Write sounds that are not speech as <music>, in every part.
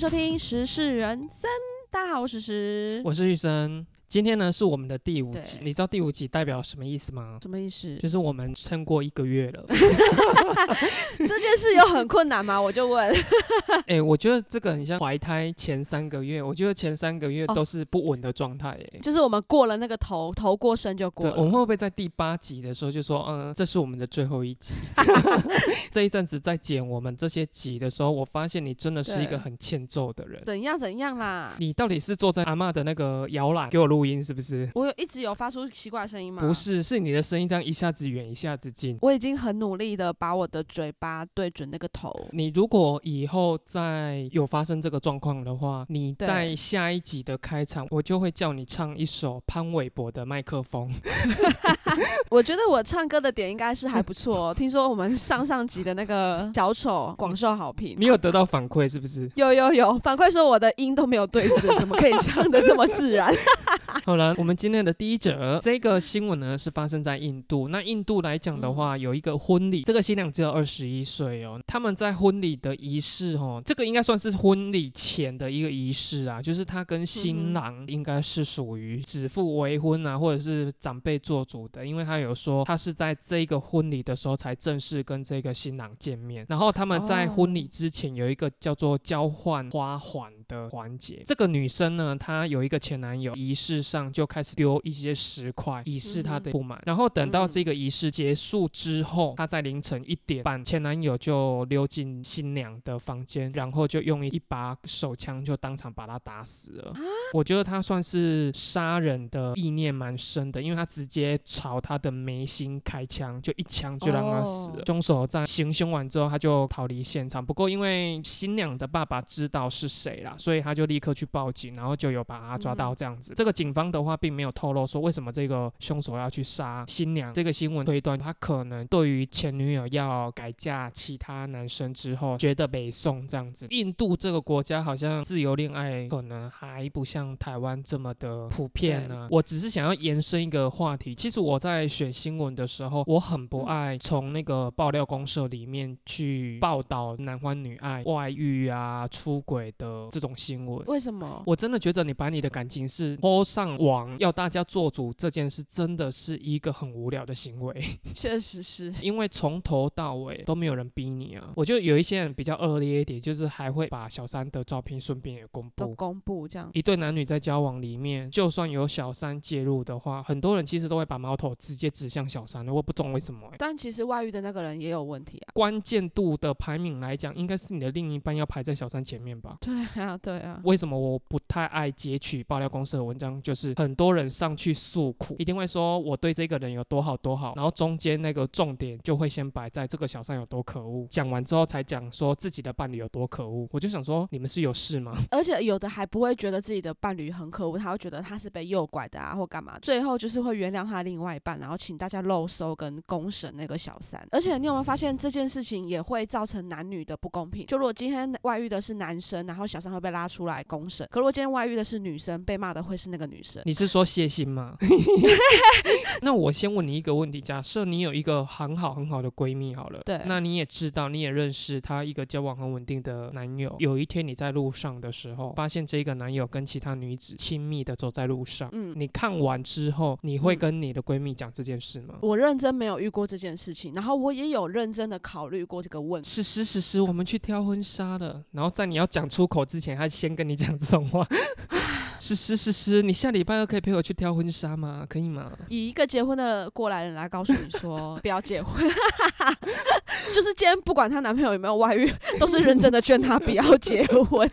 收听时事人生，大家好，我是时，我是玉生。今天呢是我们的第五集，你知道第五集代表什么意思吗？什么意思？就是我们撑过一个月了。<laughs> <laughs> 这件事有很困难吗？我就问。哎、我觉得这个很像怀胎前三个月，我觉得前三个月哦都是不稳的状态。哎，就是我们过了那个头，头过身就过对，了。我们会不会在第八集的时候就说，嗯，这是我们的最后一集？<laughs> 这一阵子在剪我们这些集的时候，我发现你真的是一个很欠揍的人。怎样怎样啦？你到底是坐在阿妈的那个摇篮给我录音，是不是？我有一直有发出奇怪的声音吗？不，是，是你的声音这样一下子远一下子近。我已经很努力的把我的嘴巴对准那个头。你如果以后再有发生这个状况的话，你在下一集的开场，我就会叫你唱一首潘玮柏的《麦克风》。<laughs> 我觉得我唱歌的点应该是还不错、哦。<laughs> 听说我们上上集的那个小丑广受好评。你有得到反馈是不是？有有有反馈说我的音都没有对准，怎么可以唱的这么自然？<laughs> 好了，我们今天的第一则这个新闻呢是发生在印度。那印度来讲的话，有一个婚礼，这个新娘只有二十一岁哦。他们在婚礼的仪式哦，这个应该算是婚礼前的一个仪式啊，就是他跟新郎应该是属于指腹为婚啊，或者是长辈做主的，因为他有说他是在这个婚礼的时候才正式跟这个新郎见面，然后他们在哦婚礼之前有一个叫做交换花环的环节。这个女生呢，她有一个前男友，仪式上就开始丢一些石块以示她的不满。然后等到这个仪式结束之后，她在凌晨一点半，前男友就溜进新娘的房间，然后就用一把手枪就当场把她打死了。我觉得他算是杀人的意念蛮深的，因为他直接朝她的眉心开枪，就一枪就让她死了。哦凶手在行凶完之后，他就逃离现场。不过因为新娘的爸爸知道是谁啦，所以他就立刻去报警，然后就有把他抓到这样子。这个警方的话并没有透露说为什么这个凶手要去杀新娘。这个新闻推断他可能对于前女友要改嫁其他男生之后，觉得北宋这样子。印度这个国家好像自由恋爱可能还不像台湾这么的普遍呢、我只是想要延伸一个话题，其实我在选新闻的时候，我很不爱从那个爆料公社里面去报道男欢女爱、外遇啊、出轨的这种新闻。为什么？我真的觉得你把你的感情是抛上网，要大家做主这件事，真的是一个很无聊的行为。<laughs> 确实是。因为从头到尾都没有人逼你啊。我就有一些人比较恶劣一点，就是还会把小三的照片顺便也公布。都公布这样，一对男女在交往里面，就算有小三介入的话，很多人其实都会把矛头直接指向小三的。我不懂为什么、欸。但其实外遇的那个人也有问题啊。关键度的排名来讲，应该是你的另一半要排在小三前面吧？对啊，对啊。为什么我不太爱截取爆料公司的文章？就是很多人上去诉苦，一定会说我对这个人有多好多好，然后中间那个重点就会先摆在这个小三有多可恶，讲完之后才讲说自己的伴侣有多可恶。我就想说，你们是有事吗？而且有的还不会觉得自己的伴侣很可恶，他会觉得他是被诱拐的啊，或干嘛，最后就是会原谅他另外一半，然后请大家漏收跟公审那个小三。而且你有没有发现这件事情也会造成男女的不公平？就如果今天外遇的是男生，然后小三会被拉出来公审，可如果今天外遇的是女生，被骂的会是那个女生。你是说谢欣吗？<laughs> 那我先问你一个问题：假设你有一个很好很好的闺蜜，好了，对那你也知道，你也认识她一个交往很稳定的男友。有一天你在路上的时候，发现这个男友跟其他女子亲密的走在路上，嗯你看完之后，你会嗯跟你的闺蜜讲这件事吗？我认真没有遇过这件事情，然后我也有认真的考虑过这个问题。是是是是，我们去挑婚纱了。然后在你要讲出口之前，他先跟你讲这种话。是是是是，你下礼拜二可以陪我去挑婚纱吗？可以吗？以一个结婚的过来人来告诉你说 <laughs> 不要结婚，<laughs> 就是今天不管她男朋友有没有外遇，都是认真的劝她不要结婚。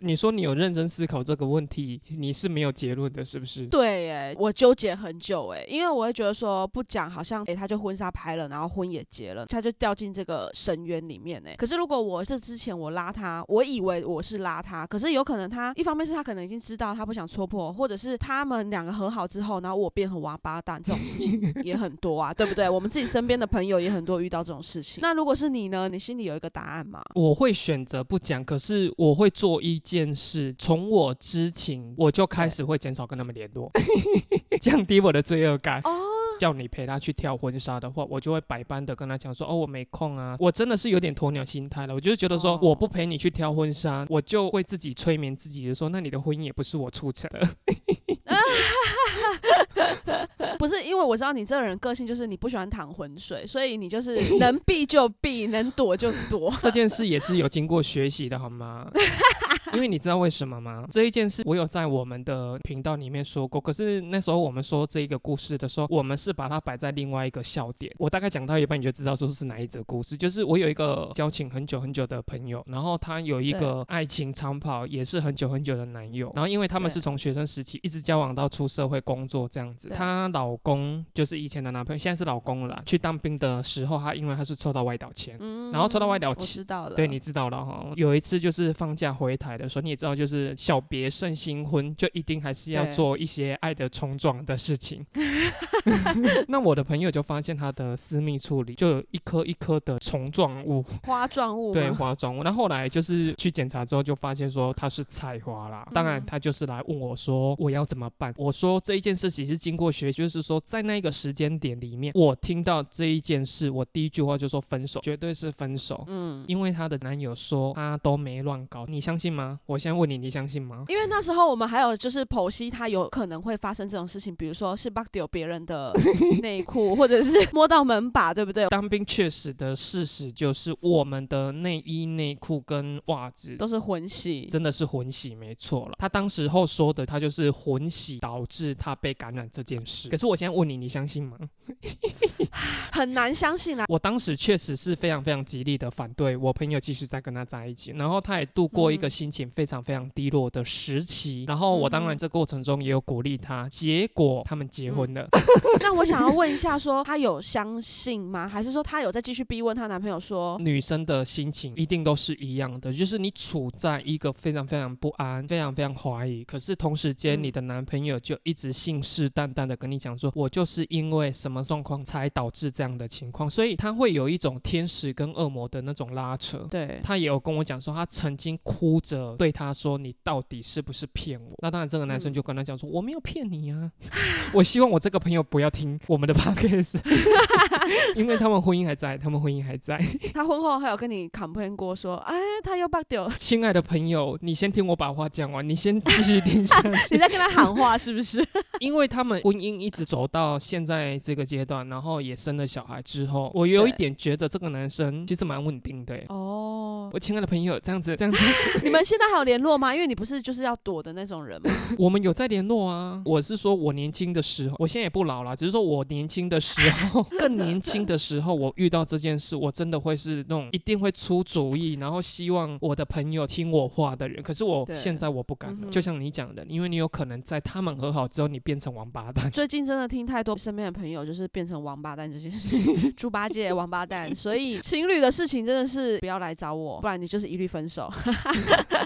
你说你有认真思考这个问题，你是没有结论的，是不是？对，耶，我纠结很久，哎，因为我会觉得说不讲，好像哎，他就婚纱拍了，然后婚也结了，他就掉进这个深渊里面，哎。可是如果我这之前我拉他，我以为我是拉他，可是有可能他一方面是他可能已经知道他不想戳破，或者是他们两个和好之后，然后我变成王八蛋，这种事情 <laughs> 也很多啊，对不对？我们自己身边的朋友也很多遇到这种事情。那如果是你呢？你心里有一个答案吗？我会选择不讲，可是我会做一件事，从我知情我就开始会减少跟他们联络，<laughs> 降低我的罪恶感。哦，叫你陪他去跳婚纱的话，我就会百般的跟他讲说，哦，我没空啊，我真的是有点鸵鸟心态了，我就是觉得说，哦我不陪你去挑婚纱，我就会自己催眠自己的说，那你的婚姻也不是我促成的。<laughs> 不是因为我知道你这个人个性就是你不喜欢淌浑水，所以你就是能避就避，<laughs> 能躲就躲。这件事也是有经过学习的，好吗？因为你知道为什么吗？这一件事我有在我们的频道里面说过，可是那时候我们说这一个故事的时候，我们是把它摆在另外一个笑点。我大概讲到一半，你就知道说是哪一则故事。就是我有一个交情很久很久的朋友，然后他有一个爱情长跑，也是很久很久的男友。然后因为他们是从学生时期一直交往到出社会工作这样子，她老公就是以前的男朋友，现在是老公了啦。去当兵的时候，他因为他是抽到外岛签，嗯然后抽到外岛我签知道了。对，你知道了哈。有一次就是放假回台的时候，你也知道，就是小别胜新婚，就一定还是要做一些爱的冲撞的事情。<laughs> 那我的朋友就发现他的私密处里就有一颗一颗的虫状物，<laughs> 花状物对，花状物。那后来就是去检查之后，就发现说他是菜花啦。当然，嗯他就是来问我说我要怎么办。我说这一件事情是经过学，就是说在那个时间点里面，我听到这一件事，我第一句话就说分手，绝对是分手。嗯，因为她的男友说他都没乱搞，你相信吗？我先问你，你相信吗？因为那时候我们还有就是剖析他有可能会发生这种事情，比如说是 bug 丢别人的内裤，<laughs> 或者是摸到门把，对不对？当兵确实的事实就是，我们的内衣、内裤跟袜子都是混洗。真的是混洗，没错了。他当时候说的，他就是混洗导致他被感染这件事。可是我现在问你，你相信吗？<laughs> 很难相信啦。我当时确实是非常非常极力的反对我朋友继续在跟他在一起，然后他也度过一个嗯心情非常非常低落的时期。然后我当然这过程中也有鼓励他，结果他们结婚了。<laughs> 那我想要问一下说她有相信吗？还是说她有在继续逼问她男朋友说？女生的心情一定都是一样的，就是你处在一个非常非常不安、非常非常怀疑，可是同时间嗯你的男朋友就一直信誓旦旦的跟你讲说，我就是因为什么状况才导致这样的情况，所以他会有一种天使跟恶魔的那种拉扯。对，他也有跟我讲说，他曾经哭着对他说：“你到底是不是骗我？”那当然，这个男生嗯就跟他讲说：“我没有骗你啊，<laughs> 我希望我这个朋友不要听我们的 <laughs> podcast，<laughs> 因为他们婚姻还在，他们婚姻还在。”他婚后还有跟你 complain 过说，哎，他又 bug 掉，亲爱的朋友，你先听我把话讲完，你先继续听下去你。在跟他喊话是不是？因为他们婚姻一直走到现在这个阶段，然后也生了小孩之后，我有一点觉得这个男生其实蛮稳定的耶。哦，我亲爱的朋友，这样子，这样子，你们现在还有联络吗？因为你不是就是要躲的那种人吗？<laughs> 我们有在联络啊。我是说我年轻的时候，我现在也不老了，只是说我年轻的时候，<laughs> 更年轻的时候，我遇到这件事，我真的会是那种一定会出主意，然后希望我的朋友听我话的人。可是我现在我不敢了，就像你讲的，因为你有可能在他们和好之后，你变成王八蛋。最近真的听太多身边的朋友就是变成王八蛋这件事情，<laughs> 猪八戒王八蛋，所以情侣的事情真的是不要来找我，不然你就是一律分手。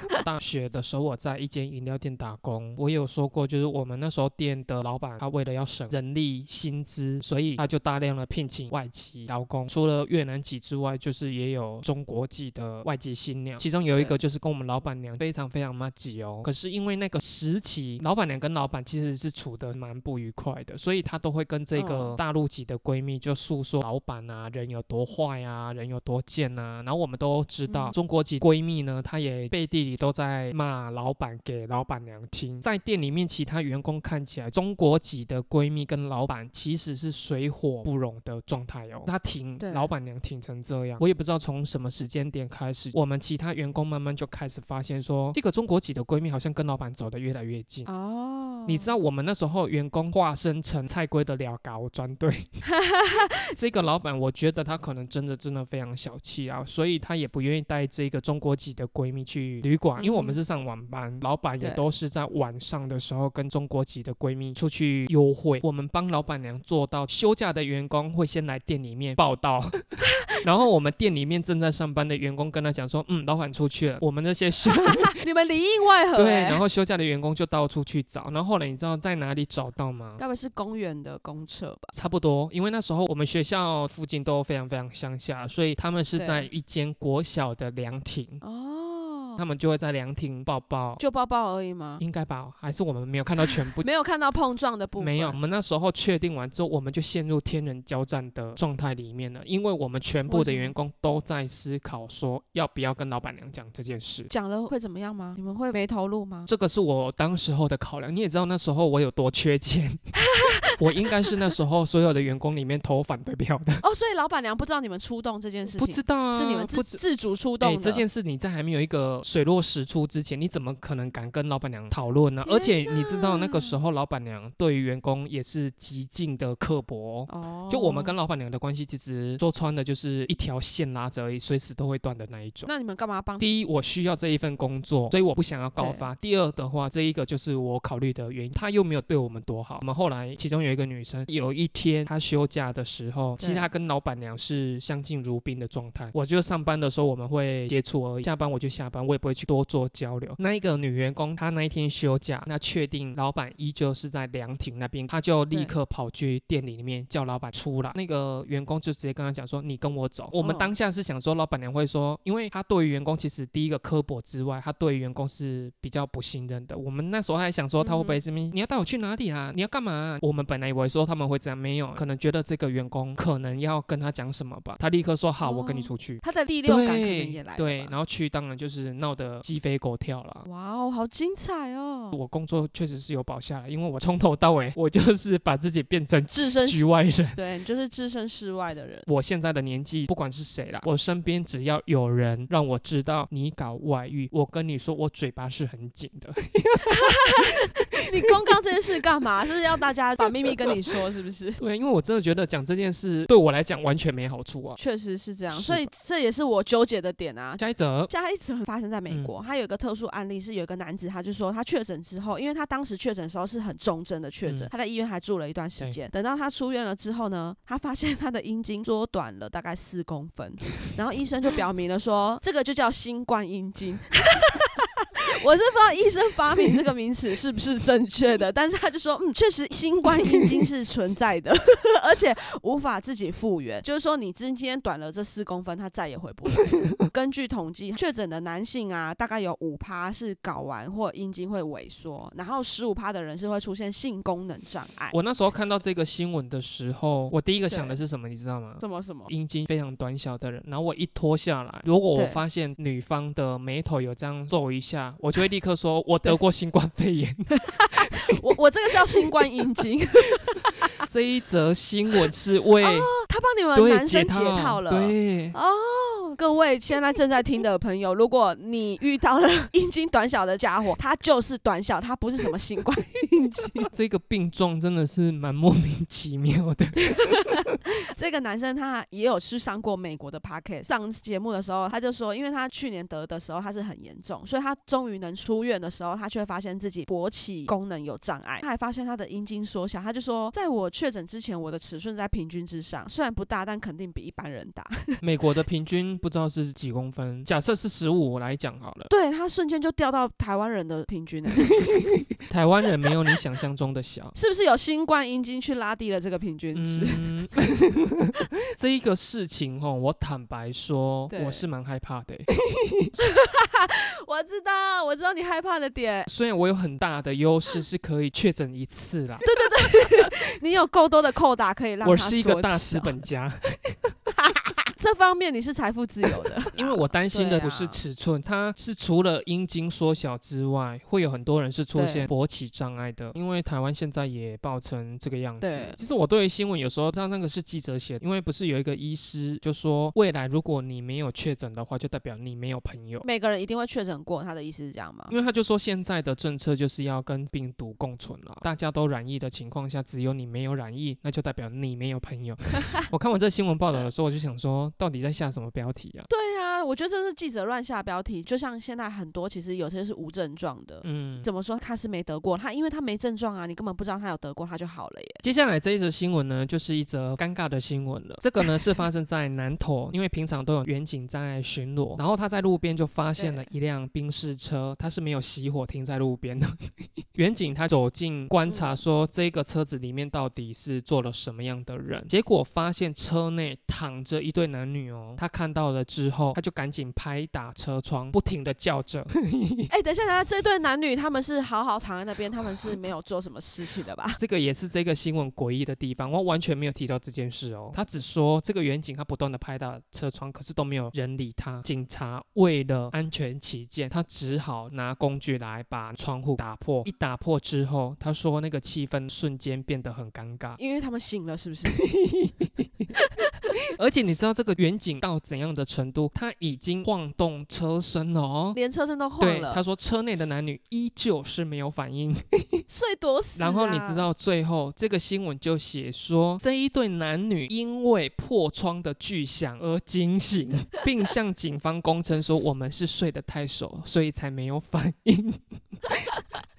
<laughs> 大学的时候，我在一间饮料店打工，我也有说过，就是我们那时候店的老板，他为了要省人力薪资，所以他就大量的聘请外籍劳工，除了越南籍之外，就是也有中国籍的外籍新娘，其中有一个就是跟我们老板娘非常非常妈吉哦。可是因为那个时期，老板娘跟老板其实是处的蛮不愉快的，所以她都会跟这个嗯大陆籍的闺蜜就诉说老板啊人有多坏啊，人有多贱啊。然后我们都知道，嗯中国籍闺蜜呢，她也背地里都在骂老板给老板娘听。在店里面，其他员工看起来，中国籍的闺蜜跟老板其实是水火不容的状态哦。她挺老板娘挺成这样，我也不知道从什么时间点开始，我们其他员工慢慢就开始发现说，这个中国籍的闺蜜好像跟老板走得越来越近。哦，你知道我们那时候员工化身成菜龟的 <laughs> 了搞专队，这个老板我觉得他可能真的真的非常小气啊，所以他也不愿意带这个中国籍的闺蜜去旅馆，因为我们嗯是上晚班，老板也都是在晚上的时候跟中国籍的闺蜜出去幽会。我们帮老板娘做到休假的员工会先来店里面报道，<laughs> 然后我们店里面正在上班的员工跟他讲说，嗯，老板出去了，我们那些休 <laughs> 你们里应外合、对，欸，然后休假的员工就到处去找，然后后来你知道在哪里找到吗？大概是公园的公厕吧？差不多，因为那时候我们学校附近都非常非常乡下，所以他们是在一间国小的凉亭。哦，他们就会在凉亭抱抱，就抱抱而已吗？应该吧？还是我们没有看到全部？<laughs> 没有看到碰撞的部分。没有，我们那时候确定完之后，我们就陷入天人交战的状态里面了，因为我们全部的员工都在思考说要不要跟老板娘讲这件事。讲了会怎么样吗？你们会没投入吗？这个是我当时候的考量。你也知道那时候我有多缺钱。<laughs> <laughs> 我应该是那时候所有的员工里面投反对票的哦，所以老板娘不知道你们出动这件事情，不知道啊，是你们自自主出动的。这件事你在还没有一个水落石出之前，你怎么可能敢跟老板娘讨论呢？而且你知道那个时候老板娘对于员工也是极尽的刻薄哦。就我们跟老板娘的关系，其实说穿的就是一条线拉着而已，随时都会断的那一种。那你们干嘛帮？第一，我需要这一份工作，所以我不想要告发。第二的话，这一个就是我考虑的原因，他又没有对我们多好。我们后来其中有一个女生有。一天她休假的时候，其实她跟老板娘是相敬如宾的状态。我就上班的时候我们会接触而已，下班我就下班，我也不会去多做交流。那一个女员工她那一天休假，那确定老板依旧是在凉亭那边，她就立刻跑去店里里面叫老板出来。那个员工就直接跟她讲说：“你跟我走。”我们当下是想说，老板娘会说，因为她对于员工其实第一个刻薄之外，她对于员工是比较不信任的。我们那时候还想说，她会不会这边你要带我去哪里啊？你要干嘛？我们本来以为说他们会。会这样没有，可能觉得这个员工可能要跟他讲什么吧，他立刻说好，我跟你出去。他的第六感肯定也来对，然后去当然就是闹得鸡飞狗跳了。哇哦，好精彩哦！我工作确实是有保下来，因为我从头到尾我就是把自己变成置身局外人，对，就是置身事外的人。我现在的年纪，不管是谁啦，我身边只要有人让我知道你搞外遇，我跟你说，我嘴巴是很紧的。<laughs> 你公告这件事干嘛？是要大家把秘密跟你说，是不是？对，因为我真的觉得讲这件事对我来讲完全没好处啊。确实是这样，所以这也是我纠结的点啊。下一则，下一则发生在美国，他有一个特殊案例，是有一个男子，他就说他确诊之后，因为他当时确诊的时候是很重症的确诊，他在医院还住了一段时间。等到他出院了之后呢，他发现他的阴茎缩短了大概四公分，然后医生就表明了说，这个就叫新冠阴茎。<laughs> <laughs> 我是不知道医生发明这个名词是不是正确的，但是他就说，嗯，确实新冠阴茎是存在的，<laughs> 而且无法自己复原，就是说你今天短了这四公分，它再也回不来。根据统计，确诊的男性啊，大概有五趴是睾丸或阴茎会萎缩，然后十五趴的人是会出现性功能障碍。我那时候看到这个新闻的时候，我第一个想的是什么，你知道吗？什么什么？阴茎非常短小的人，然后我一脱下来，如果我发现女方的眉头有这样皱一下，我就会立刻说，我得过新冠肺炎。<laughs> 我我这个是要新冠阴茎。<laughs> 这一则新闻是为他帮你们男生解套了。对哦，各位现在正在听的朋友，如果你遇到了 <laughs> 阴茎短小的家伙，他就是短小，他不是什么新冠阴茎。<laughs> 这个病状真的是蛮莫名其妙的。<laughs> 这个男生他也有去上过美国的 Parket，上节目的时候他就说，因为他去年得的时候他是很严重，所以他终于能出院的时候，他却发现自己勃起功能有障碍，他还发现他的阴茎缩小，他就说，在我确诊之前，我的尺寸在平均之上，虽然不大，但肯定比一般人大。美国的平均不知道是几公分，假设是十五来讲好了，对他瞬间就掉到台湾人的平均 <laughs> <laughs> 台湾人没有你想象中的小，是不是有新冠阴茎去拉低了这个平均值？<laughs> 这一个事情哦，我坦白说，我是蛮害怕的。我知道，我知道你害怕的点。虽然我有很大的优势，是可以确诊一次啦。对对对，你有够多的扣打可以让我是一个大资本家。这方面你是财富自由的，<laughs> 因为我担心的不是尺寸，它是除了阴茎缩小之外，会有很多人是出现勃起障碍的。因为台湾现在也爆成这个样子。其实我对新闻有时候知道那个是记者写，因为不是有一个医师就说，未来如果你没有确诊的话，就代表你没有朋友。每个人一定会确诊过，他的意思是这样吗？因为他就说现在的政策就是要跟病毒共存了，大家都染疫的情况下，只有你没有染疫，那就代表你没有朋友。<laughs> 我看完这新闻报道的时候，我就想说。到底在下什么标题啊？对啊，我觉得这是记者乱下标题。就像现在很多，其实有些是无症状的。嗯，怎么说他是没得过？他因为他没症状啊，你根本不知道他有得过，他就好了耶。接下来这一则新闻呢，就是一则尴尬的新闻了。这个呢是发生在南投，因为平常都有远景在巡逻，然后他在路边就发现了一辆宾士车，他是没有熄火停在路边的。<laughs> 远景他走近观察，说这个车子里面到底是坐了什么样的人？结果发现车内躺着一对男。男女哦，他看到了之后，他就赶紧拍打车窗，不停的叫着。<laughs> 哎、等一下，等一下，这对男女他们是好好躺在那边，他们是没有做什么事情的吧？<laughs> 这个也是这个新闻诡异的地方，我完全没有提到这件事哦。他只说这个远景他不断的拍打车窗，可是都没有人理他。警察为了安全起见，他只好拿工具来把窗户打破。一打破之后，他说那个气氛瞬间变得很尴尬。因为他们醒了，是不是？<laughs> 而且你知道这个远景到怎样的程度？他已经晃动车身了哦。连车身都晃对，了，他说车内的男女依旧是没有反应。<laughs> 睡多死、啊。然后你知，道最后这个新闻就写说，这一对男女因为破窗的巨响而惊醒，<laughs> 并向警方供称说我们是睡得太熟，所以才没有反应。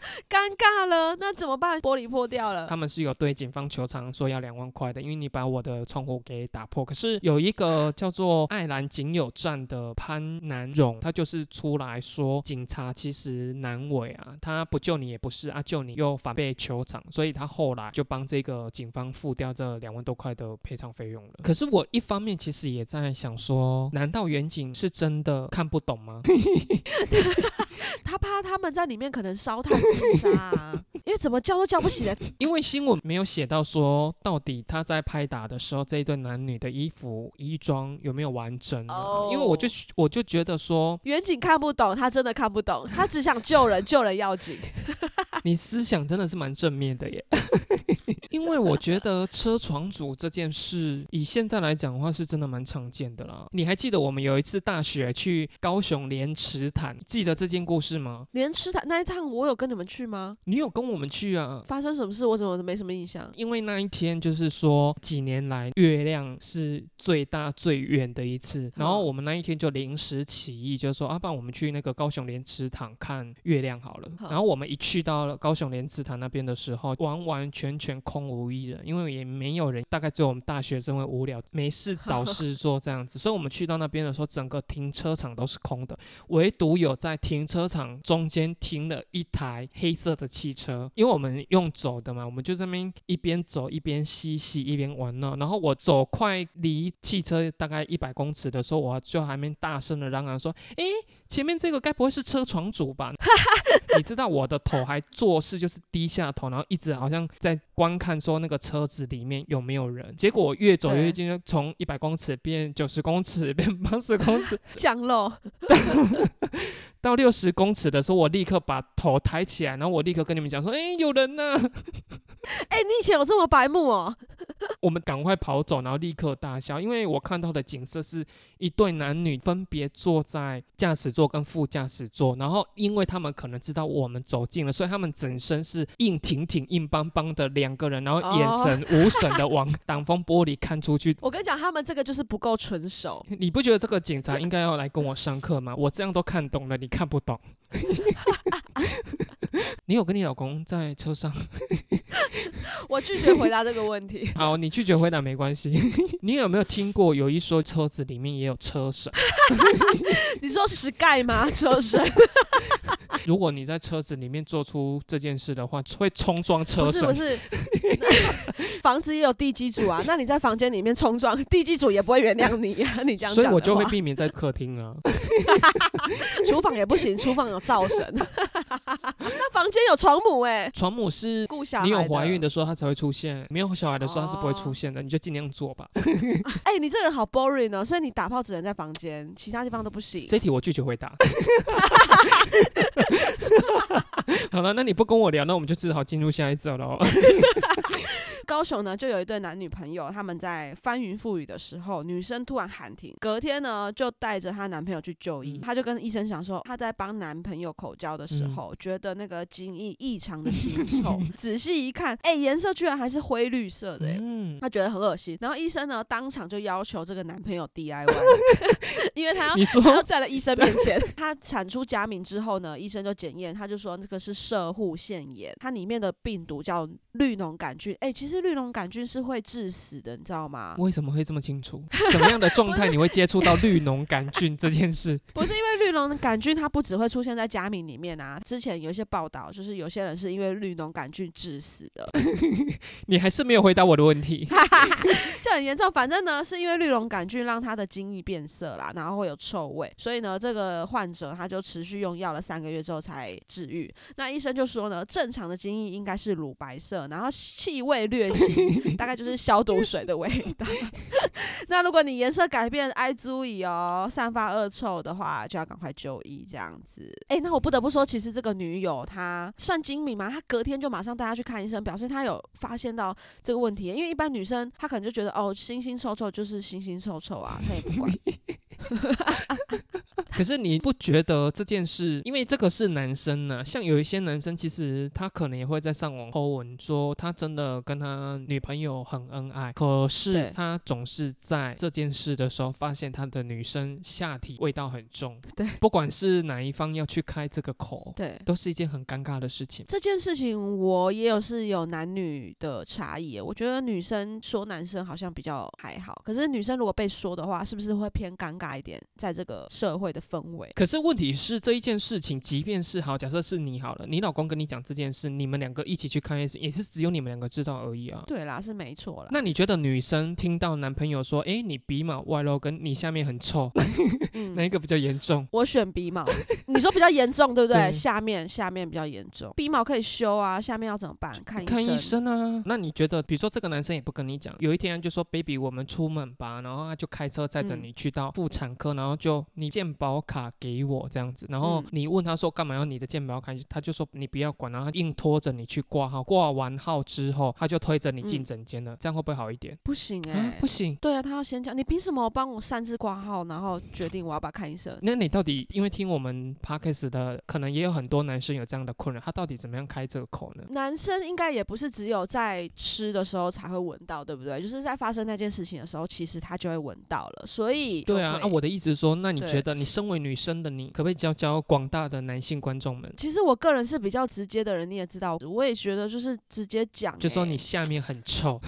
<laughs> 尴尬了，那怎么办？玻璃破掉了他。们是有对警方求偿说要两万块的，因为你把我的窗户给打破。可是有一个叫做爱兰警友站的潘南荣，他就是出来说，警察其实难为啊，他不救你也不是啊，救你又反被求偿，所以他后来就帮这个警方付掉这两万多块的赔偿费用了。可是我一方面其实也在想说，难道远景是真的看不懂吗？<laughs> 他怕他们在里面可能烧炭自杀、啊，<laughs> 因为怎么叫都叫不起来。因为新闻没有写到说，到底他在拍打的时候，这一对男女的衣服衣装有没有完整、啊哦因为我就我就觉得说，远景看不懂，他真的看不懂，他只想救人，救人要紧。<laughs> 你思想真的是蛮正面的耶。<laughs> 因为我觉得车床组这件事，以现在来讲的话，是真的蛮常见的啦。你还记得我们有一次大学去高雄莲池潭，记得这件故事吗？莲池潭那一趟，我有跟你们去吗？你有跟我们去啊？发生什么事？我怎么没什么印象？因为那一天就是说几年来月亮是最大最远的一次，然后我们那一天就临时起意，就说啊，不然我们去那个高雄莲池塘看月亮好了。然后我们一去到了高雄莲池塘那边的时候，完完全全空无一人，因为也没有人，大概只有我们大学生会无聊没事找事做这样子，<laughs> 所以我们去到那边的时候，整个停车场都是空的，唯独有在停车场中间停了一台黑色的汽车，因为我们用走的嘛，我们就这边一边走一边嬉戏一边玩闹。然后我走快离汽车大概一百公尺的时候，我就还没大声的嚷嚷说：“诶，前面这个该不会是车床主吧？” <laughs> 你知道我的头还做事就是低下头，然后一直好像在观看说那个车子里面有没有人。结果我越走越近，从一百公尺变九十公尺，变八十公尺，<laughs> 降落，到六十公尺的时候，我立刻把头抬起来，然后我立刻跟你们讲说：“哎、有人呢、<laughs> 哎、你以前有这么白目哦？我们赶快跑走，然后立刻大笑，因为我看到的景色是一对男女分别坐在驾驶座跟副驾驶座，然后因为他们可能知道我们走近了，所以他们整身是硬挺挺、硬邦邦的两个人，然后眼神无神的往 <laughs> 挡风玻璃看出去。我跟你讲，他们这个就是不够纯熟。你不觉得这个警察应该要来跟我上课吗？我这样都看懂了，你看不懂。<laughs> <laughs> 你有跟你老公在车上？<laughs> 我拒绝回答这个问题。<laughs> 好，你拒绝回答没关系。你有没有听过有一说车子里面也有车神？你说石盖吗？车神？如果你在车子里面做出这件事的话，会冲撞车神。不是不是，房子也有地基主啊。那你在房间里面冲撞地基主也不会原谅你啊。你这样讲，所以我就会避免在客厅啊。厨房也不行，厨房有灶神。<laughs> 那房间有床母哎、床母是顾小孩。你有怀孕的时候它才会出现，没有小孩的时候它是不会哦出现的，你就尽量做吧。<laughs> 哎、你这人好 boring 哦，所以你打炮只能在房间，其他地方都不行。这一题我拒绝回答。<laughs> 好了，那你不跟我聊，那我们就只好进入下一则了。高雄呢，就有一对男女朋友，他们在翻云覆雨的时候，女生突然喊停，隔天呢就带着她男朋友去就医，嗯。她就跟医生讲说，她在帮男朋友口交的时候，觉得那个精液异常的 <laughs> 腥臭，仔细一看，哎、颜色居然还是灰绿色的、哎嗯，她觉得很恶心，然后医生呢当场就要求这个男朋友 DIY，<laughs> 因为他要你说？他要在了医生面前，<laughs> 他产出佳名之后呢，医生就检验，他就说那个是射护腺炎，它里面的病毒叫绿脓杆菌。哎、其实实绿脓杆菌是会致死的，你知道吗？为什么会这么清楚？<laughs> 什么样的状态你会接触到绿脓杆菌这件事？<laughs> 不是因为绿脓杆菌它不只会出现在家米里面啊，之前有一些报道，就是有些人是因为绿脓杆菌致死的，<laughs> 你还是没有回答我的问题。就很严重。反正呢，是因为绿脓杆菌让他的精液变色啦，然后会有臭味，所以呢，这个患者他就持续用药了三个月之后才治愈。那医生就说呢，正常的精液应该是乳白色，然后气味略腥，<laughs> 大概就是消毒水的味道。<laughs> 那如果你颜色改变，爱注意哦，散发恶臭的话，就要赶快就医这样子。哎、那我不得不说，其实这个女友她算精明嘛，她隔天就马上带她去看医生，表示她有发现到这个问题。因为一般女生她可能就觉得哦，腥腥臭臭就是腥腥臭臭啊，她也不管。<laughs> 可是你不觉得这件事，因为这个是男生呢、像有一些男生，其实他可能也会在上网 po 文说他真的跟他女朋友很恩爱，可是他总是在这件事的时候发现他的女生下体味道很重。对，不管是哪一方要去开这个口，对。都是一件很尴尬的事情。这件事情我也有是有男女的差异，我觉得女生说男生好像比较还好，可是女生如果被说的话，是不是会偏尴尬一点？在这个社会的氛围，可是问题是这一件事情，即便是好，假设是你好了，你老公跟你讲这件事，你们两个一起去看医生，也是只有你们两个知道而已啊。对啦，是没错啦。那你觉得女生听到男朋友说，诶，你鼻毛外露，跟你下面很臭，<laughs> 嗯哪一个比较严重？我选鼻毛，你说比较严重，对不对？对下面下面比较严重，鼻毛可以修啊，下面要怎么办？看医生。看医生啊。那你觉得，比如说这个男生也不跟你讲，有一天就说，baby，我们出门吧，然后他就开车载着嗯你去到妇产科，然后就你健保卡给我这样子，然后嗯你问他说干嘛要你的健保卡，他就说你不要管，然后他硬拖着你去挂号，挂完号之后他就推着你进嗯诊间了，这样会不会好一点？不行哎、啊，不行。对啊，他要先讲，你凭什么帮我擅自挂号，然后决定我要不要看医生？那你到底因为听我们 podcast 的，可能也有很多男生有这样的困扰，他到底怎么样开这个口呢？男生应该也不是只有在吃的时候才会闻到，对不对？就是在发生那件事情的时候，其实他就会闻到了，所以对啊，会啊，我的意思是说，那你觉得你身为女生的你，可不可以教教广大的男性观众们，其实我个人是比较直接的人，你也知道，我也觉得就是直接讲、就说欸。你下面很臭，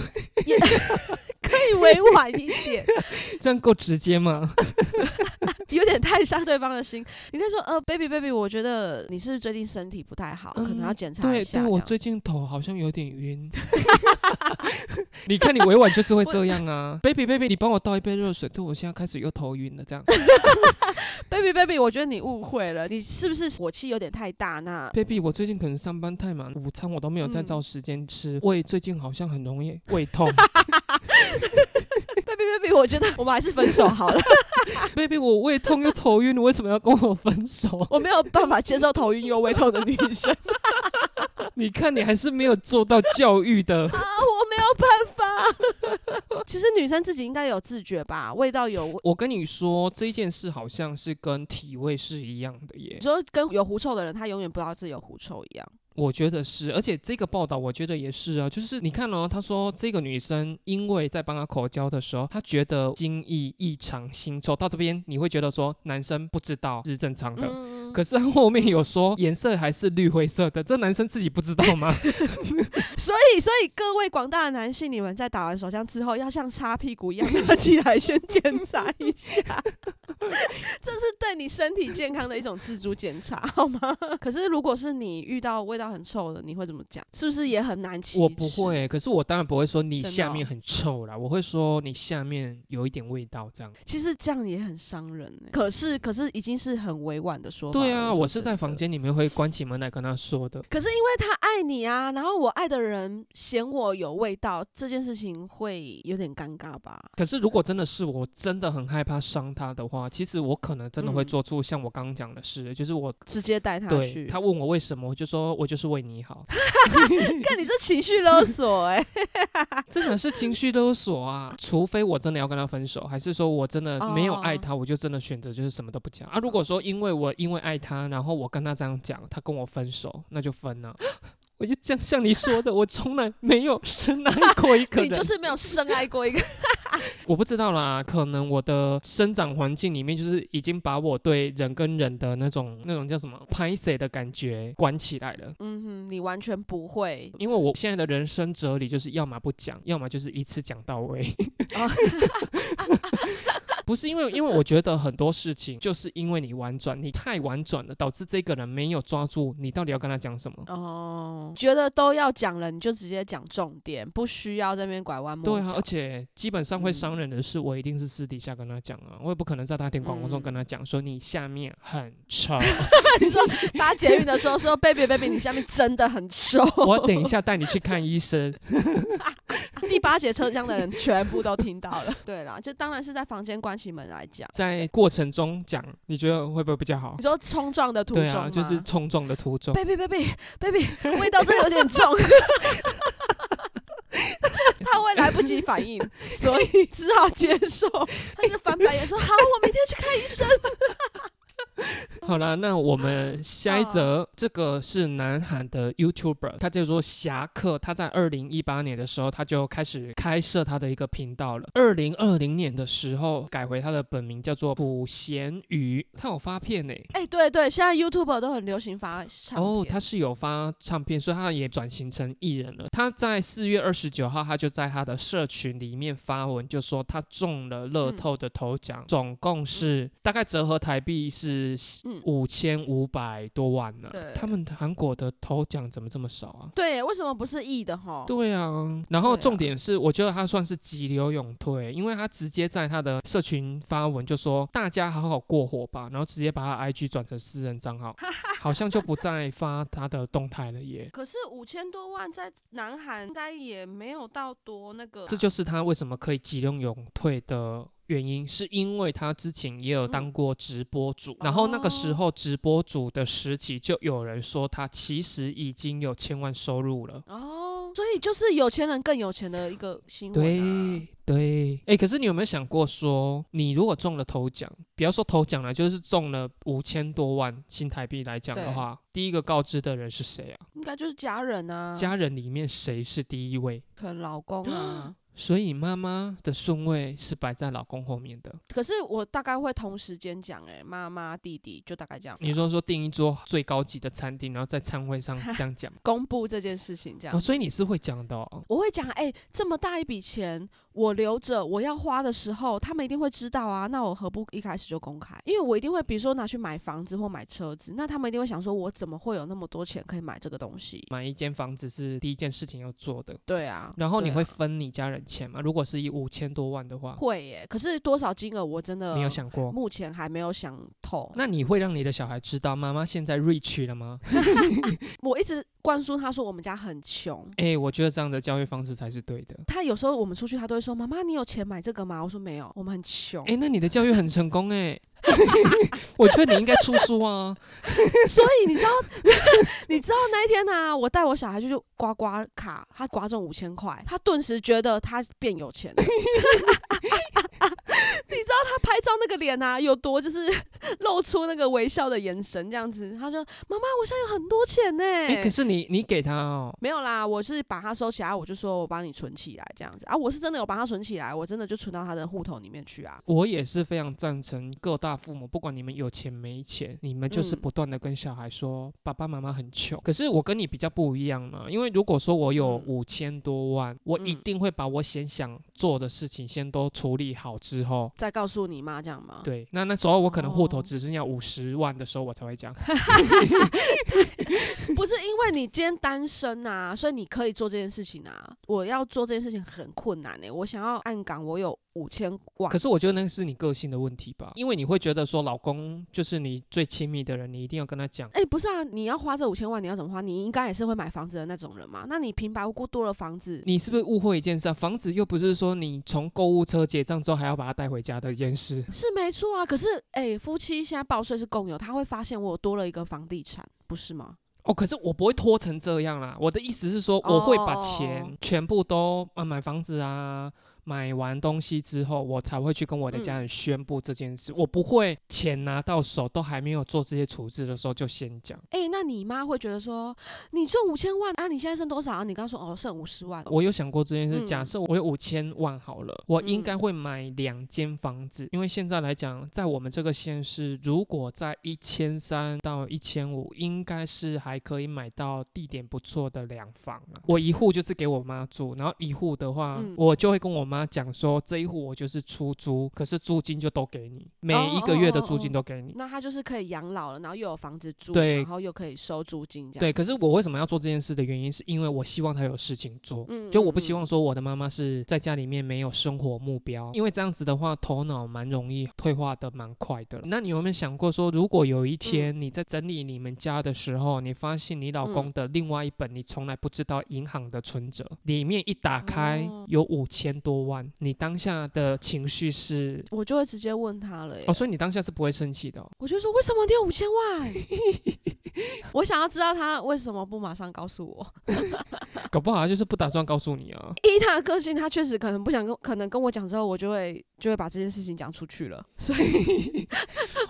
也 <laughs> 可以委婉一点，<laughs> 这样够直接吗？<laughs> 有点太伤对方的心。你可以说，呃，baby baby，我觉得你是不是最近身体不太好，可能要检查，一下。对这样我最近头好像有点晕。<laughs> 你看你委婉就是会这样啊，baby baby，你帮我倒一杯热水，对我现在开始又头晕了，这样 <laughs> baby baby，我觉得你误会了，你是不是火气有点太大？那，baby，我最近可能上班太忙，午餐我都没有在嗯照时间吃，胃最近好像很容易胃痛 <laughs> baby baby，我觉得我们还是分手好了。，baby，我胃痛又头晕，你为什么要跟我分手？<laughs> 我没有办法接受头晕又胃痛的女生 <laughs> 你看你还是没有做到教育的。啊，我没有办法。其实女生自己应该有自觉吧，味道有。我跟你说，这件事好像是跟体味是一样的耶你。说跟有狐臭的人，他永远不知道自己有狐臭一样。我觉得是，而且这个报道我觉得也是啊，就是你看哦，他说这个女生因为在帮他口交的时候，她觉得精液异常腥臭，到这边你会觉得说男生不知道是正常的。可是他后面有说颜色还是绿灰色的，这男生自己不知道吗？<laughs> 所以所以各位广大的男性，你们在打完手枪之后，要像擦屁股一样拿起来先检查一下，<laughs> 这是对你身体健康的一种自主检查，好吗？可是如果是你遇到味道很臭的，你会怎么讲？是不是也很难启齿？我不会，可是我当然不会说你下面很臭啦，我会说你下面有一点味道这样。其实这样也很伤人欸可是可是已经是很委婉的说法了。对啊，我是在房。间里面会关起门来跟他说的。可是因为他爱你啊，然后我爱的人嫌我有味道，这件事情会有点尴尬吧？可是如果真的是我真的很害怕伤他的话，其实我可能真的会嗯做出像我刚刚讲的事，就是我直接带他对去。他问我为什么，我就说我就是为你好，<laughs> 看你这情绪勒索哎、<laughs> 真的是情绪勒索啊！除非我真的要跟他分手，还是说我真的没有爱哦他，我就真的选择就是什么都不讲啊。如果说因为我因为爱他，然后我跟他这样讲，他跟我分手，那就分了。<gasps> 我就这样像你说的，我从来没有深爱过一个人，你就是没有深爱过一个。<laughs> 我不知道啦，可能我的生长环境里面就是已经把我对人跟人的那种那种叫什么拍谁的感觉关起来了。嗯哼，你完全不会，因为我现在的人生哲理就是要么不讲，要么就是一次讲到位。<laughs> 不是因为，因为我觉得很多事情就是因为你婉转，你太婉转了，导致这个人没有抓住你到底要跟他讲什么。哦，觉得都要讲了，你就直接讲重点，不需要这边拐弯抹角。对啊，而且基本上会伤人的事，我一定是私底下跟他讲啊，我也不可能在他听广播中跟他讲说你下面很臭。<laughs> 你说搭捷运的时候说 <laughs> baby baby，你下面真的很臭。我等一下带你去看医生。<laughs> 第八节车厢的人全部都听到了。对啦，就当然是在房间关来讲，在过程中讲，你觉得会不会比较好？你说冲撞的途中，对啊，就是冲撞的途中。baby baby baby，味道真的有点重，<laughs> 他会来不及反应，<laughs> 所以只好接受。<laughs> 他就翻白眼说：“好，我明天去看医生。” <laughs> 好了，那我们下一则，这个是南韩的 YouTuber，他叫做侠客。他在二零一八年的时候，他就开始开设他的一个频道了。二零二零年的时候，改回他的本名叫做朴贤宇。他有发片呢？哎，对对，现在 YouTuber 都很流行发唱片。哦，他是有发唱片，所以他也转型成艺人了。他在四月二十九号，他就在他的社群里面发文，就说他中了乐透的头奖，总共是大概折合台币是。五千五百多万呢，他们韩国的头奖怎么这么少啊？对，为什么不是亿的哈？对啊，然后重点是，我觉得他算是急流勇退，因为他直接在他的社群发文，就说大家好好过活吧，然后直接把他 IG 转成私人账号，好像就不再发他的动态了耶。可是五千多万在南韩应该也没有到多那个，这就是他为什么可以急流勇退的。原因是因为他之前也有当过直播主，然后那个时候直播主的时期就有人说他其实已经有千万收入了。哦，所以就是有钱人更有钱的一个新闻。对对，哎，可是你有没有想过说，你如果中了头奖，不要说头奖了，就是中了五千多万新台币来讲的话，第一个告知的人是谁啊？应该就是家人啊。家人里面谁是第一位？可能老公啊。<gasps> 所以妈妈的顺位是摆在老公后面的。可是我大概会同时间讲，哎，妈妈、弟弟就大概这样。你说说订一桌最高级的餐厅，然后在餐会上这样讲，<laughs> 公布这件事情这样。哦，所以你是会讲的。我会讲，哎，这么大一笔钱。我留着，我要花的时候，他们一定会知道啊。那我何不一开始就公开？因为我一定会，比如说拿去买房子或买车子，那他们一定会想说，我怎么会有那么多钱可以买这个东西？买一间房子是第一件事情要做的。对啊。然后你会分你家人钱吗？如果是以五千多万的话，会耶。可是多少金额我真的没有想过，目前还没有想透。那你会让你的小孩知道妈妈现在 rich 了吗？<laughs> 我一直灌输他说我们家很穷。哎，我觉得这样的教育方式才是对的。他有时候我们出去，他都会说：“妈妈，你有钱。”买这个吗？我说没有，我们很穷。哎，那你的教育很成功哎，<laughs> 我觉得你应该出书啊。<laughs> 所以你知道，<laughs> 你知道那一天呢，我带我小孩去刮刮卡，他刮中五千块，他顿时觉得他变有钱。<laughs> 你知道他拍照那个脸啊，有多就是露出那个微笑的眼神这样子。他说：“妈妈，我现在有很多钱呢。”哎，可是你你给他哦？没有啦，我是把它收起来，我就说我帮你存起来这样子啊。我是真的有把它存起来，我真的就存到他的户头里面去啊。我也是非常赞成各大父母，不管你们有钱没钱，你们就是不断的跟小孩说爸爸妈妈很穷。可是我跟你比较不一样呢，因为如果说我有五千多万，我一定会把我先想做的事情先都处理好之后。再告诉你妈这样吗？对，那那时候我可能户头只剩下五十万的时候，我才会讲。<laughs> 不是因为你今天单身啊，所以你可以做这件事情啊。我要做这件事情很困难呢。我想要按岗，我有。五千万，可是我觉得那是你个性的问题吧，因为你会觉得说老公就是你最亲密的人，你一定要跟他讲。哎，不是啊，你要花这五千万，你要怎么花？你应该也是会买房子的那种人嘛？那你平白无故多了房子，你是不是误会一件事？房子又不是说你从购物车结账之后还要把它带回家的一件事。是没错啊，可是哎，夫妻现在报税是共有，他会发现我多了一个房地产，不是吗？哦，可是我不会拖成这样啦。我的意思是说，我会把钱全部都啊买房子啊。买完东西之后，我才会去跟我的嗯家人宣布这件事。我不会钱拿到手都还没有做这些处置的时候就先讲。哎、那你妈会觉得说，你挣五千万啊，你现在剩多少啊？你刚刚说哦，剩五十万。我有想过这件事，嗯假设我有五千万好了，我应该嗯会买两间房子，因为现在来讲，在我们这个县市，如果在一千三到一千五，应该是还可以买到地点不错的两房啊。我一户就是给我妈住，然后一户的话，嗯我就会跟我妈讲说，这一户我就是出租，可是租金就都给你，每一个月的租金都给你。那他就是可以养老了，然后又有房子住，对然后又可以收租金，这样。对，可是我为什么要做这件事的原因，是因为我希望他有事情做。嗯就我不希嗯望说我的妈妈是在家里面没有生活目标，因为这样子的话，头脑蛮容易退化的蛮快的。那你有没有想过说，如果有一天你在整理你们家的时候，你发现你老公的另外一本你从来不知道银行的存折里面一打开哦有五千多万，你当下的情绪是？我就会直接问他了。哦，所以你当下是不会生气的、哦。我就说为什么你有五千万？<laughs> 我想要知道他为什么不马上告诉我。<laughs> 搞不好他就是不打算告诉你啊。依他的个性，他确实可能不想跟，可能跟我讲之后，我就会就会把这件事情讲出去了。<laughs> 所以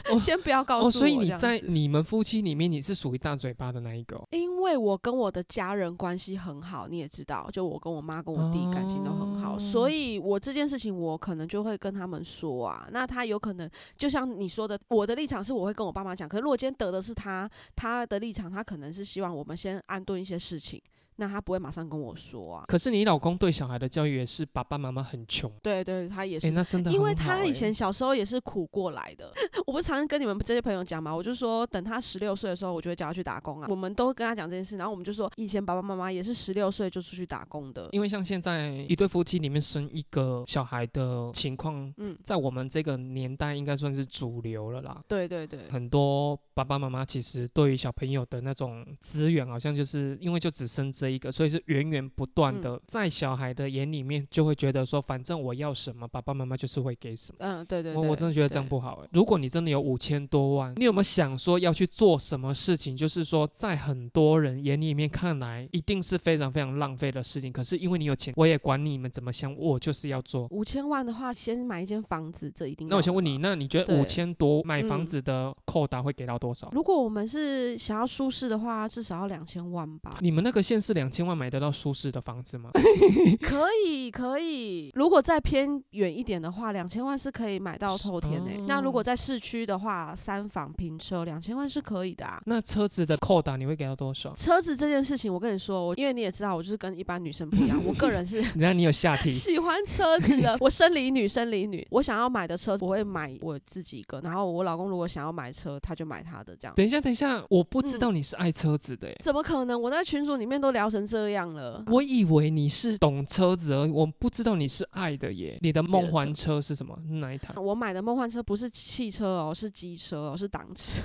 哦先不要告诉我。哦，所以你在你们夫妻里面，你是属于大嘴巴的那一个哦、因为我跟我的家人关系很好，你也知道，就我跟我妈跟我弟感情都很好，哦所以我这件事情我可能就会跟他们说啊。那他有可能就像你说的，我的立场是我会跟我爸妈讲，可是如果今天得的是他，他的立场他可能是希望我们先安顿一些事情，那他不会马上跟我说啊。可是你老公对小孩的教育也是爸爸妈妈很穷，对对，他也哎、是那真的因为他以前小时候也是苦过来的，<laughs> 我不是常常跟你们这些朋友讲嘛，我就说等他十六岁的时候，我就会叫他去打工啊。我们都跟他讲这件事，然后我们就说，以前爸爸妈妈也是十六岁就出去打工的。因为像现在一对夫妻里面生一个小孩的情况，嗯，在我们这个年代应该算是主流了啦。对对对，很多爸爸妈妈其实对于小朋友的那种资源，好像就是因为就只生这一个，所以是源源不断嗯的，在小孩的眼里面就会觉得说，反正我要什么，爸爸妈妈就是会给什么。嗯，对对我对，我真的觉得这样不好哎。如果你真的有五千多万，你有没有想说要去做什么事情？就是说，在很多人眼里面看来，一定是非常非常浪费的事情。可是因为你有钱，我也管你们怎么想，我就是要做。五千万的话，先买一间房子，这一定。那我先问你，，那你觉得五千多买房嗯子的扣打会给到多少？如果我们是想要舒适的话，至少要两千万吧。你们那个县是两千万买得到舒适的房子吗？<laughs> 可以可以，如果再偏远一点的话，两千万是可以买到透天的、哦那如果在市区的话，三房平车两千万是可以的啊。那车子的扣打你会给到多少？车子这件事情，我跟你说，我因为你也知道，我就是跟一般女生不一样，<laughs> 我个人是你看你有下体，喜欢车子的。<laughs> 我生理女，生理女，我想要买的车，我会买我自己一个。然后我老公如果想要买车，他就买他的这样。等一下，等一下，我不知嗯道你是爱车子的耶。怎么可能？我在群组里面都聊成这样了。我以为你是懂车子而已，我不知道你是爱的耶。你的梦幻车是什么？哪一台？我买的梦幻车不是汽车哦，是机车哦，是挡车。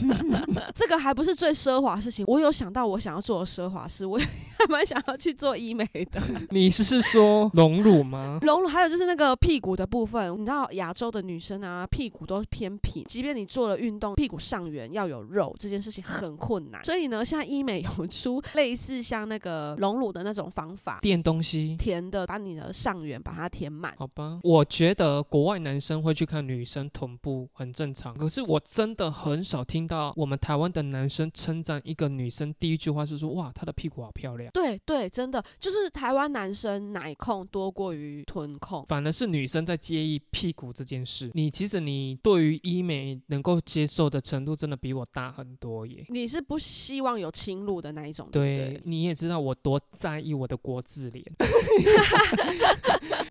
<laughs> 这个还不是最奢华的事情。我有想到我想要做的奢华事，我还蛮想要去做医美的。<laughs> 你是说隆乳吗？<laughs> 隆乳还有就是那个屁股的部分，你知道亚洲的女生啊，屁股都偏平，即便你做了运动，屁股上缘要有肉，这件事情很困难。所以呢，现在医美有出类似像那个隆乳的那种方法，垫东西？填的把你的上缘把它填满。好吧，我觉得国外男生会去看女生臀部很正常，可是我真的很少听到我们台湾的男生称赞一个女生第一句话是说哇，她的屁股好漂亮。对对，真的就是台湾男生奶控多过于臀控。反而是女生在介意屁股这件事。你其实你对于医美能够接受的程度，真的比我大很多耶。你是不希望有侵入的那一种，对，对？你也知道我多在意我的国字脸。<laughs>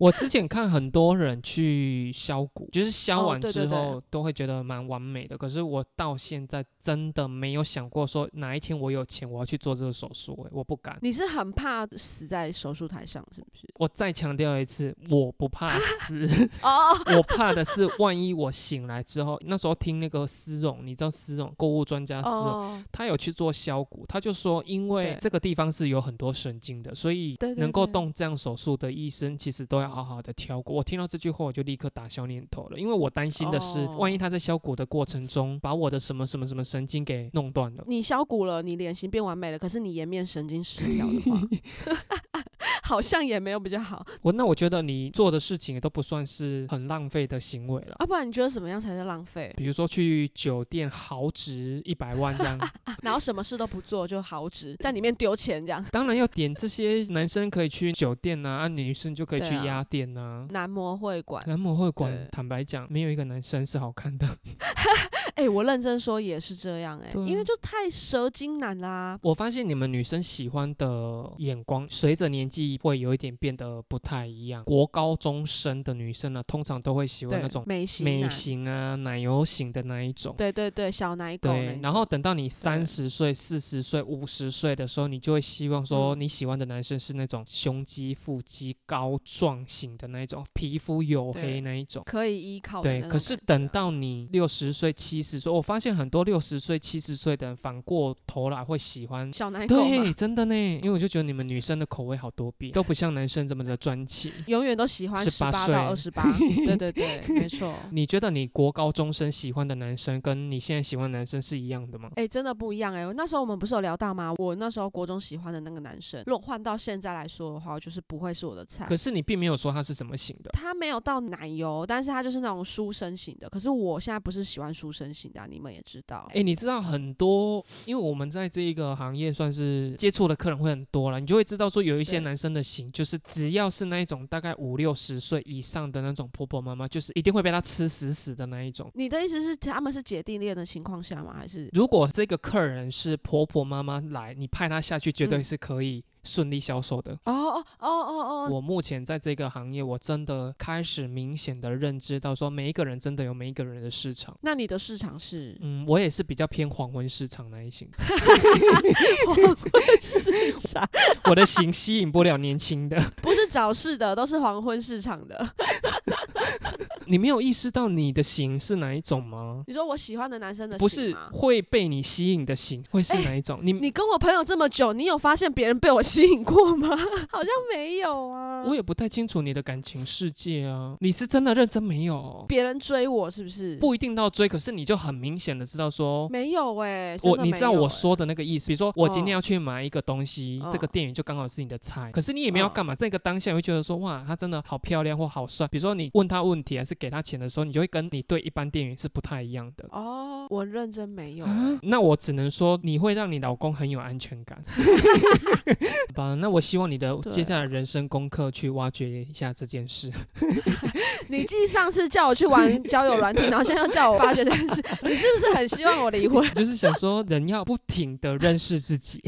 我之前看很多人去削骨，就是削哦完之后都会觉得蛮完美的。可是我到现在真的没有想过说哪一天我有钱我要去做这个手术、欸，我不敢。你是很怕死在手术台上，是不是？我再强调一次，我不怕死，<laughs> 哦，我怕的是万一我醒来之后，那时候听那个丝绒，你知道丝绒购物专家丝绒。哦，他有去做削骨，他就说，因为这个地方是有很多神经的，所以能够动这样手术的医生，其实都要好好的挑过。我听到这句话，我就立刻打消念头了，因为我担心的是，哦万一他在削骨的过程中，把我的什么什么什么神经给弄断了。你削骨了，你脸型变完美了，可是你颜面神经失调的话，<laughs> <laughs> <laughs> 好像也没有比较好我那我觉得你做的事情也都不算是很浪费的行为了。啊，不然你觉得什么样才是浪费？比如说去酒店豪值一百万这样，<laughs> 然后什么事都不做就豪值，在里面丢钱这样。当然要点这些男生可以去酒店呐、啊，女生就可以去对啊鸭店呐、男模会馆，男模会馆，坦白讲，没有一个男生是好看的。<laughs> 哎、我认真说也是这样哎、因为就太蛇精男啦。我发现你们女生喜欢的眼光，随着年纪会有一点变得不太一样。国高中生的女生呢，通常都会喜欢那种美型美型啊、奶油型的那一种。对对对，小奶狗对，然后等到你三十岁、四十岁、五十岁的时候，你就会希望说嗯你喜欢的男生是那种胸肌、腹肌高壮型的那一种，皮肤黝黑那一种。可以依靠的对，可是等到你六十岁、七十岁，我发现很多六十岁、七十岁的人反过头来会喜欢。小奶狗对，，真的呢，因为我就觉得你们女生的口味好多变，都不像男生这么的专情。永远都喜欢十18八岁到二十八。<laughs> 对对对，没错。你觉得你国高中生喜欢的男生跟你现在喜欢的男生是一样的吗？哎、真的不一样哎、那时候我们不是有聊到吗？我那时候国中喜欢的那个男生，如果换到现在来说的话，就是不会是我的菜可。是你并没有说他是什么型的。他没有到奶油，但是他就是那种书生型的。可是我现在不是喜欢书生型的啊、你们也知道。哎、你知道很多，因为我们在这一个行业算是接触的客人会很多了，你就会知道说有一些男生的型，就是只要是那一种大概五六十岁以上的那种婆婆妈妈，就是一定会被他吃死死的那一种。你的意思是他们是姐弟恋的情况下吗？还是如果这个客人是婆婆妈妈来，你派他下去绝对嗯是可以顺利销售的。哦哦哦哦哦，我目前在这个行业，我真的开始明显的认知到，说每一个人真的有每一个人的市场。那你的市场是？嗯，我也是比较偏黄昏市场那一型，黄昏市场 <laughs> 我的型吸引不了年轻的。<laughs> 不是早市的，都是黄昏市场的。<laughs> 你没有意识到你的型是哪一种吗？你说我喜欢的男生的不是会被你吸引的型会是哪一种？你你跟我朋友这么久，你有发现别人被我吸引过吗？<laughs> 好像没有啊。我也不太清楚你的感情世界啊。你是真的认真没有？别人追我是不是？不一定到追，可是你就很明显的知道说。没有哎、我你知道我说的那个意思，比如说我今天嗯要去买一个东西，这个嗯店员就刚好是你的菜，可是你也没有干嘛，这个当下你会觉得说哇，他真的好漂亮或好帅。比如说你问他问题还是给他钱的时候，你就会跟你对一般店员是不太一样的。哦，我认真没有那我只能说你会让你老公很有安全感。<laughs> 好吧，那我希望你的接下来人生功课去挖掘一下这件事。<laughs> 你继上次叫我去玩交友软体，然后现在又叫我发掘这件事，你是不是很希望我离婚？<laughs> 就是想说人要不停的认识自己。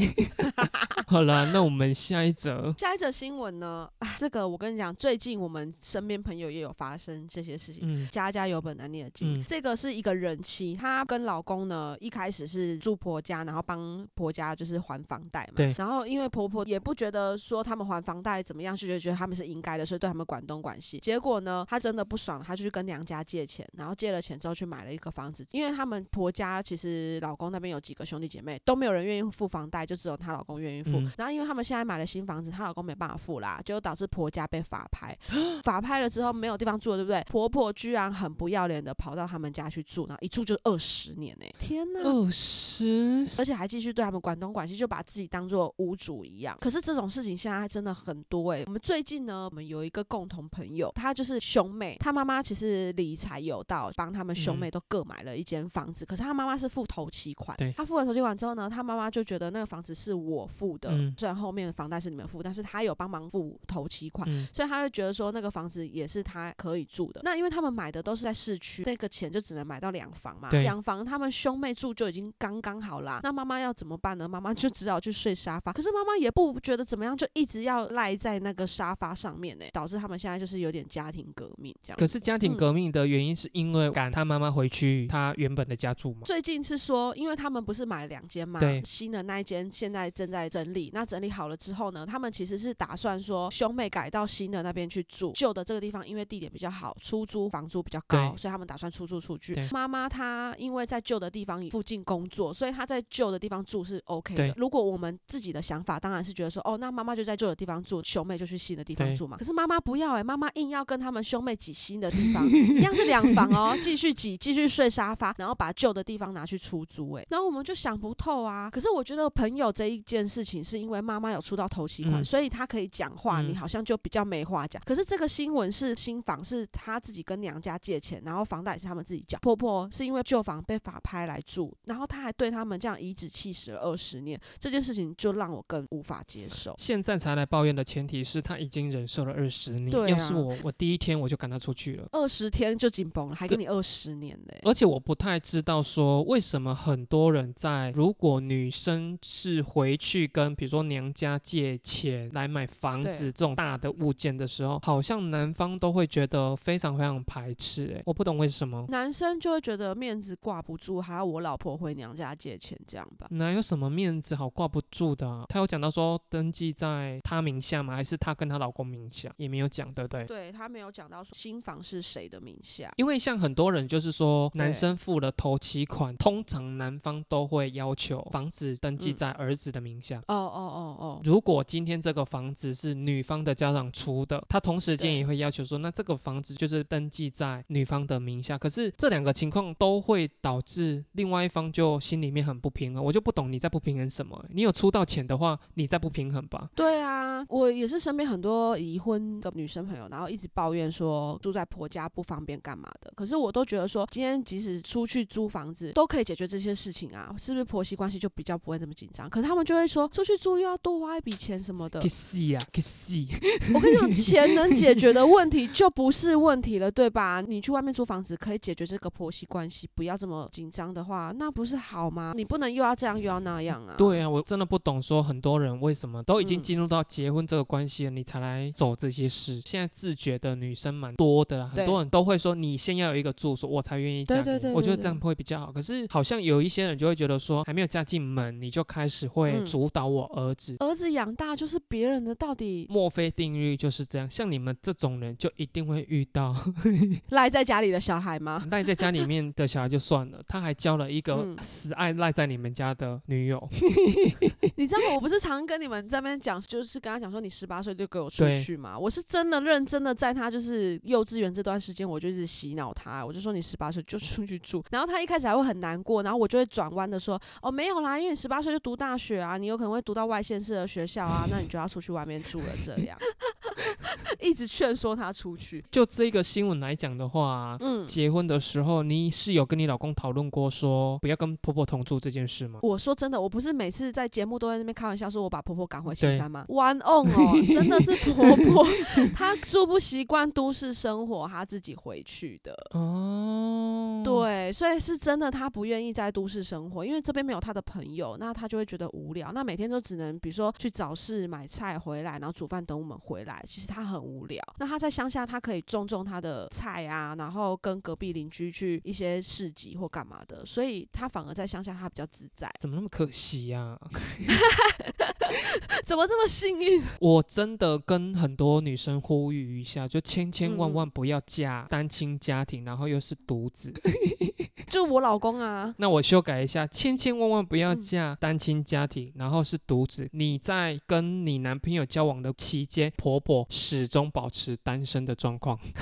好了，那我们下一则。下一则新闻呢？啊这个我跟你讲，最近我们身边朋友也有发生这些事情。嗯家家有本难念的经。嗯这个是一个人妻，她跟老公呢一开始是住婆家，然后帮婆家就是还房贷嘛。对然后因为婆婆也不觉得说他们还房贷怎么样，就觉得觉得他们是应该的，所以对他们管东管西。结果呢，她真的不爽，她就去跟娘家借钱，然后借了钱之后去买了一个房子。因为他们婆家其实老公那边有几个兄弟姐妹都没有人愿意付房贷，就只有她老公愿意付。嗯然后因为他们现在买了新房子，她老公没办法付啦，就导致婆家被法拍。<laughs> 法拍了之后没有地方住了，对不对？婆婆居然很不要脸的跑到他们家去住，然后一住就二十年呢、天哪！二十，而且还继续对他们管东管西，就把自己当做屋主一样。可是这种事情现在真的很多诶、我们最近呢，我们有一个共同朋友，他就是兄妹，他妈妈其实理财有道，帮他们兄妹都各买了一间房子。可是他妈妈是付头期款，对他付了头期款之后呢，他妈妈就觉得那个房子是我付的，嗯虽然后面的房贷是你们付，但是他有帮忙付头期款。嗯，所以他就觉得说那个房子也是他可以住的。那因为他们买的都是在市区，那个钱就只能买到两房嘛。对两房他们兄妹住就已经刚刚好啦。那妈妈要怎么办呢？妈妈就只好去睡沙发。可是妈妈也不觉得怎么样，就一直要赖在那个沙发上面呢，导致他们现在就是有点家庭革命这样。可是家庭嗯革命的原因是因为赶他妈妈回去他原本的家住嘛。最近是说，因为他们不是买了两间嘛对，新的那一间现在正在整理。那整理好了之后呢，他们其实是打算说兄妹改到新的那边去住，旧的这个地方因为地点比较好，出租房租比较高，所以他们打算出租出去。妈妈她因为在旧的地方附近工作，所以她在旧的地方住是 OK 的。如果我们自己的想法当然是觉得说，哦，那妈妈就在旧的地方住，兄妹就去新的地方住嘛。可是妈妈不要哎、妈妈硬要跟他们兄妹挤新的地方，<laughs> 一样是两房哦，<laughs> 继续挤，继续睡沙发，然后把旧的地方拿去出租哎、然后我们就想不透啊。可是我觉得朋友这一件事情是因为妈妈有出到头期款，嗯所以她可以讲话，嗯你好像就比较没话讲。可是这个新闻是新房是她自己跟娘家借钱，然后房贷是他们自己缴。婆婆是因为旧房被法拍来住，然后她还对他们这样颐指气使了二十年，这件事情就让我更无法接受。现在才来抱怨的前提是他已经忍受了二十年。对啊要是我，我第一天我就赶他出去了。二十天就紧绷了，还跟你二十年嘞、而且我不太知道说为什么很多人在如果女生是回去跟比如说娘家借钱来买房子这种大的物件的时候，好像男方都会觉得非常非常排斥。哎，我不懂为什么。男生就会觉得面子挂不住，还要我老婆回娘家借钱这样吧。哪有什么面子好挂不住的啊、他有讲到说登记在他名下吗？还是他跟她老公名下？也没有讲，对不对？对他没有讲到说新房是谁的名下。因为像很多人就是说，男生付了头期款，通常男方都会要求房子登记嗯在儿子的名下。哦哦哦哦，如果今天这个房子是女方的家长出的，他同时间也会要求说，那这个房子就是登记在女方的名下。可是这两个情况都会导致另外一方就心里面很不平衡。我就不懂你在不平衡什么？你有出到钱的话，你在不平衡吧？对啊，我也是身边很多已婚的女生朋友，然后一直抱怨说住在婆家不方便干嘛的。可是我都觉得说，今天即使出去租房子都可以解决这些事情啊，是不是婆媳关系就比较不会那么紧张？可是他们就会说，出去租又要多花一笔钱什么的 <laughs> 可。惜啊，可惜。我跟你讲，钱能解决的问题就不是问题了，对吧？你去外面租房子可以解决这个婆媳关系，不要这么紧张的话，那不是好吗？你不能又要这样又要那样啊。对啊，我真的不懂，说很多人为什么都已经嗯进入到结婚这个关系了，你才来走这些事。现在自觉的女生蛮多的啦，很多人都会说你先要有一个住所，我才愿意嫁给你。对对对对我觉得这样会比较好。可是好像有一些人就会觉得说，还没有嫁进门，你就开始会嗯主导我儿子。儿子养大就是别人的，到底墨菲定律就是这样，像你们这种人就一定会遇到 <laughs> 赖在家里的小孩吗？赖在家里面的小孩就算了，他还交了一个嗯死爱赖在你们家的女友。<laughs> 你知道吗？我不是常跟你们在那边讲，就是跟他讲说你十八岁就给我出去嘛。我是真的认真的，在他就是幼稚园这段时间，我就一直洗脑他，我就说你十八岁就出去住。然后他一开始还会很难过，然后我就会转弯的说，哦没有啦，因为你十八岁就读大学啊，你有可能会读到外县市的学校啊，那你就要出去外面住了这样。<laughs> 一直劝说他出去。就这个新闻来讲的话，嗯，结婚的时候，你是有跟你老公讨论过说不要跟婆婆同住这件事吗？我说真的，我不是每次在节目都在那边开玩笑说我把婆婆赶回西山吗？One on 哦，真的是婆婆，她住不习惯都市生活，她自己回去的。<laughs> 哦，，对，所以是真的，她不愿意在都市生活，因为这边没有她的朋友，那她就会觉得无聊。那每天都只能比如说去早市买菜回来，然后煮饭等我们回来，其实她很无聊。那她在乡下，她可以种种她的菜啊，然后跟隔壁邻居去一些市集或干嘛的，所以他反而在乡下他比较自在。怎么那么可惜呀、<laughs> 怎么这么幸运？<laughs> 我真的跟很多女生呼吁一下，就千千万嗯万不要嫁单亲家庭，然后又是独子。<laughs> 就我老公啊，那我修改一下，千千万万不要嗯嫁单亲家庭，然后是独子。你在跟你男朋友交往的期间，婆婆始终保持单身的状况。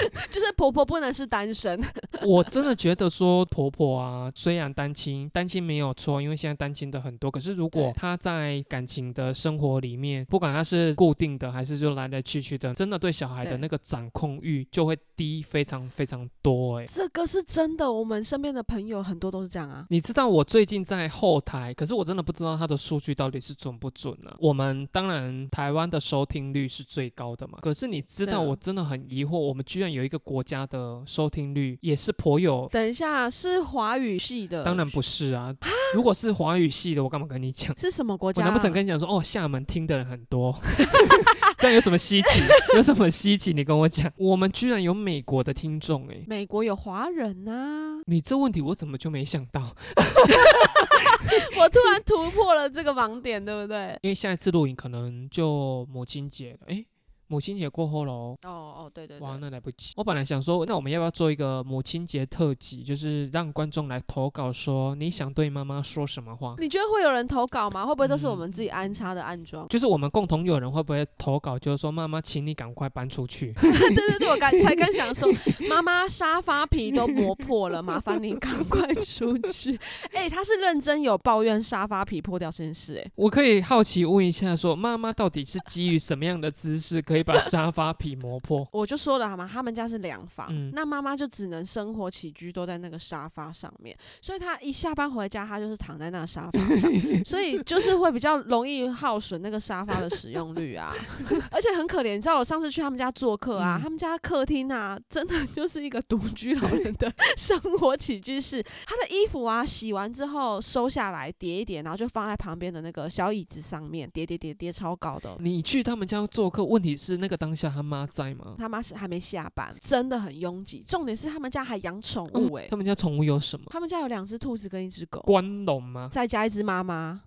<laughs> 就是婆婆不能是单身，<laughs> 我真的觉得说婆婆啊，虽然单亲，单亲没有错，因为现在单亲的很多。可是如果她在感情的生活里面，不管她是固定的还是就来来去去的，真的对小孩的那个掌控欲就会低非常非常多、欸。这个是真的。我们身边的朋友很多都是这样啊。你知道我最近在后台，可是我真的不知道他的数据到底是准不准呢、我们当然台湾的收听率是最高的嘛，可是你知道我真的很疑惑，我们居然有一个国家的收听率也是颇有等一下，是华语系的？当然不是啊！如果是华语系的，我干嘛跟你讲？是什么国家、啊？我难不成跟你讲说，哦，厦门听的人很多，<laughs> 这样有什么稀奇？<laughs> 有什么稀奇？你跟我讲，我们居然有美国的听众哎！美国有华人呐、你这问题我怎么就没想到？<laughs> 我突然突破了这个盲点，对不对？因为下一次录影可能就母亲节了，哎，母亲节过后喽。哦哦，对对对。哇，那来不及。我本来想说，那我们要不要做一个母亲节特辑，就是让观众来投稿，说你想对妈妈说什么话？你觉得会有人投稿吗？会不会都是我们自己安插的安装？就是我们共同有人会不会投稿，就是说妈妈，请你赶快搬出去。<laughs> 对对对，我刚才刚想说，妈妈沙发皮都磨破了，麻烦你赶快出去。<laughs> 哎，他是认真有抱怨沙发皮破掉这件事。哎，我可以好奇问一下，说妈妈到底是基于什么样的姿势可以把沙发皮磨破？<laughs> 我就说了好吗？他们家是两房，那妈妈就只能生活起居都在那个沙发上面，所以她一下班回家，她就是躺在那个沙发上，<laughs> 所以就是会比较容易耗损那个沙发的使用率啊。<laughs> 而且很可怜，你知道我上次去他们家做客啊，他们家客厅啊，真的就是一个独居老人的生活起居室。他的衣服啊，洗完之后收下来叠一叠，然后就放在旁边的那个小椅子上面，叠叠叠叠超高的。你去他们家做客，问题是那个当下他妈在吗？他妈是还没下班，真的很拥挤。重点是他们家还养宠物哎，他们家宠物有什么？他们家有两只兔子跟一只狗。关笼吗？再加一只妈妈。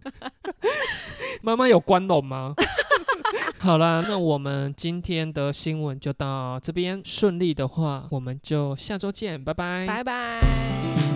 <laughs> 妈妈有关笼吗？<laughs> 好啦，那我们今天的新闻就到这边。顺利的话，我们就下周见，拜拜，拜拜。